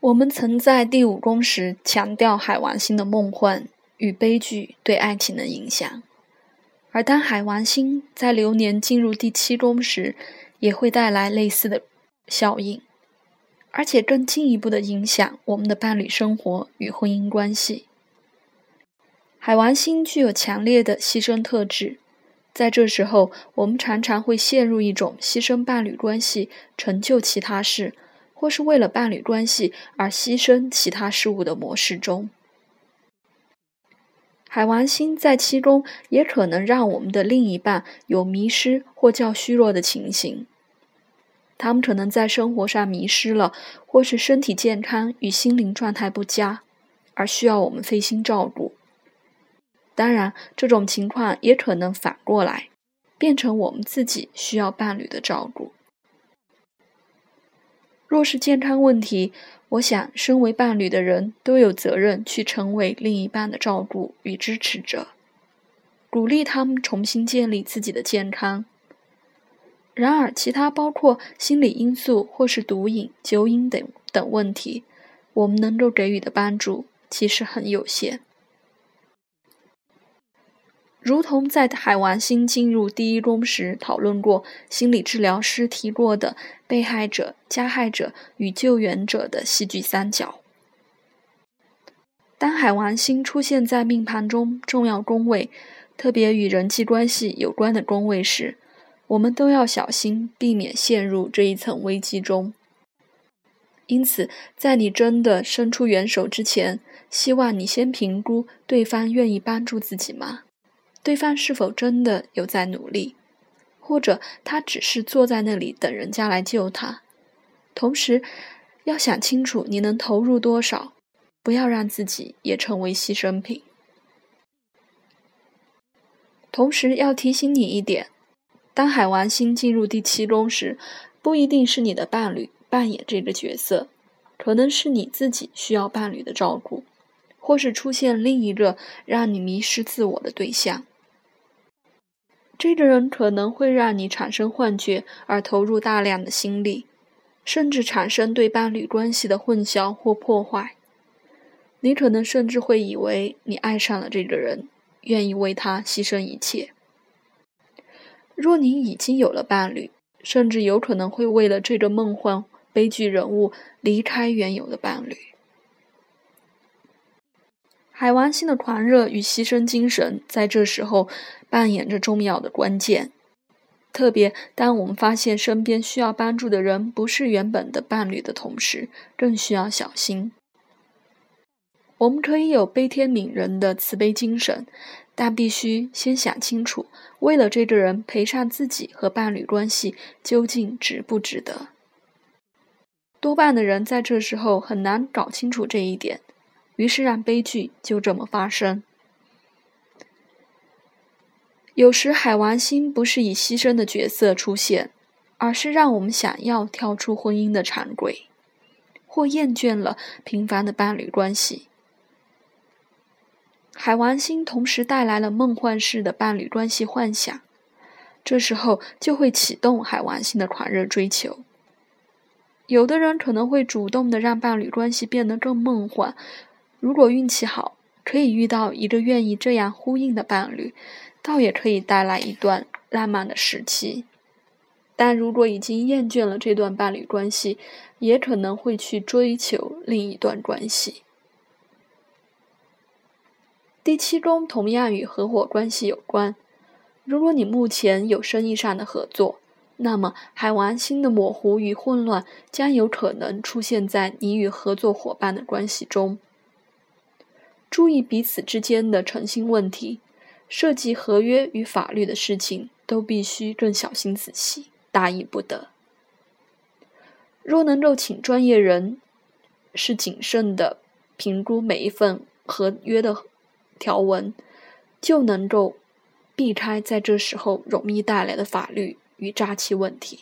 我们曾在第五宫时强调海王星的梦幻与悲剧对爱情的影响，而当海王星在流年进入第七宫时，也会带来类似的效应，而且更进一步的影响我们的伴侣生活与婚姻关系。海王星具有强烈的牺牲特质，在这时候，我们常常会陷入一种牺牲伴侣关系、成就其他事，或是为了伴侣关系而牺牲其他事物的模式中。海王星在七宫也可能让我们的另一半有迷失或较虚弱的情形，他们可能在生活上迷失了，或是身体健康与心灵状态不佳，而需要我们费心照顾。当然，这种情况也可能反过来，变成我们自己需要伴侣的照顾。若是健康问题，我想，身为伴侣的人都有责任去成为另一半的照顾与支持者，鼓励他们重新建立自己的健康。然而，其他包括心理因素或是毒瘾、酒瘾等等问题，我们能够给予的帮助其实很有限。如同在海王星进入第一宫时讨论过，心理治疗师提过的被害者、加害者与救援者的戏剧三角。当海王星出现在命盘中重要宫位，特别与人际关系有关的宫位时，我们都要小心，避免陷入这一层危机中。因此，在你真的伸出援手之前，希望你先评估对方愿意帮助自己吗？对方是否真的有在努力，或者他只是坐在那里等人家来救他？同时，要想清楚你能投入多少，不要让自己也成为牺牲品。同时，要提醒你一点：当海王星进入第七宫时，不一定是你的伴侣扮演这个角色，可能是你自己需要伴侣的照顾。或是出现另一个让你迷失自我的对象，这个人可能会让你产生幻觉，而投入大量的心力，甚至产生对伴侣关系的混淆或破坏。你可能甚至会以为你爱上了这个人，愿意为他牺牲一切。若你已经有了伴侣，甚至有可能会为了这个梦幻悲剧人物离开原有的伴侣。海王星的狂热与牺牲精神在这时候扮演着重要的关键，特别当我们发现身边需要帮助的人不是原本的伴侣的同时，更需要小心。我们可以有悲天悯人的慈悲精神，但必须先想清楚，为了这个人赔上自己和伴侣关系究竟值不值得。多半的人在这时候很难搞清楚这一点。于是让悲剧就这么发生。有时海王星不是以牺牲的角色出现，而是让我们想要跳出婚姻的常规，或厌倦了平凡的伴侣关系。海王星同时带来了梦幻式的伴侣关系幻想，这时候就会启动海王星的狂热追求。有的人可能会主动的让伴侣关系变得更梦幻。如果运气好，可以遇到一个愿意这样呼应的伴侣，倒也可以带来一段浪漫的时期。但如果已经厌倦了这段伴侣关系，也可能会去追求另一段关系。第七宫同样与合伙关系有关。如果你目前有生意上的合作，那么海王星的模糊与混乱将有可能出现在你与合作伙伴的关系中。注意彼此之间的诚信问题，涉及合约与法律的事情都必须更小心仔细，大意不得。若能够请专业人士谨慎的评估每一份合约的条文，就能够避开在这时候容易带来的法律与诈欺问题。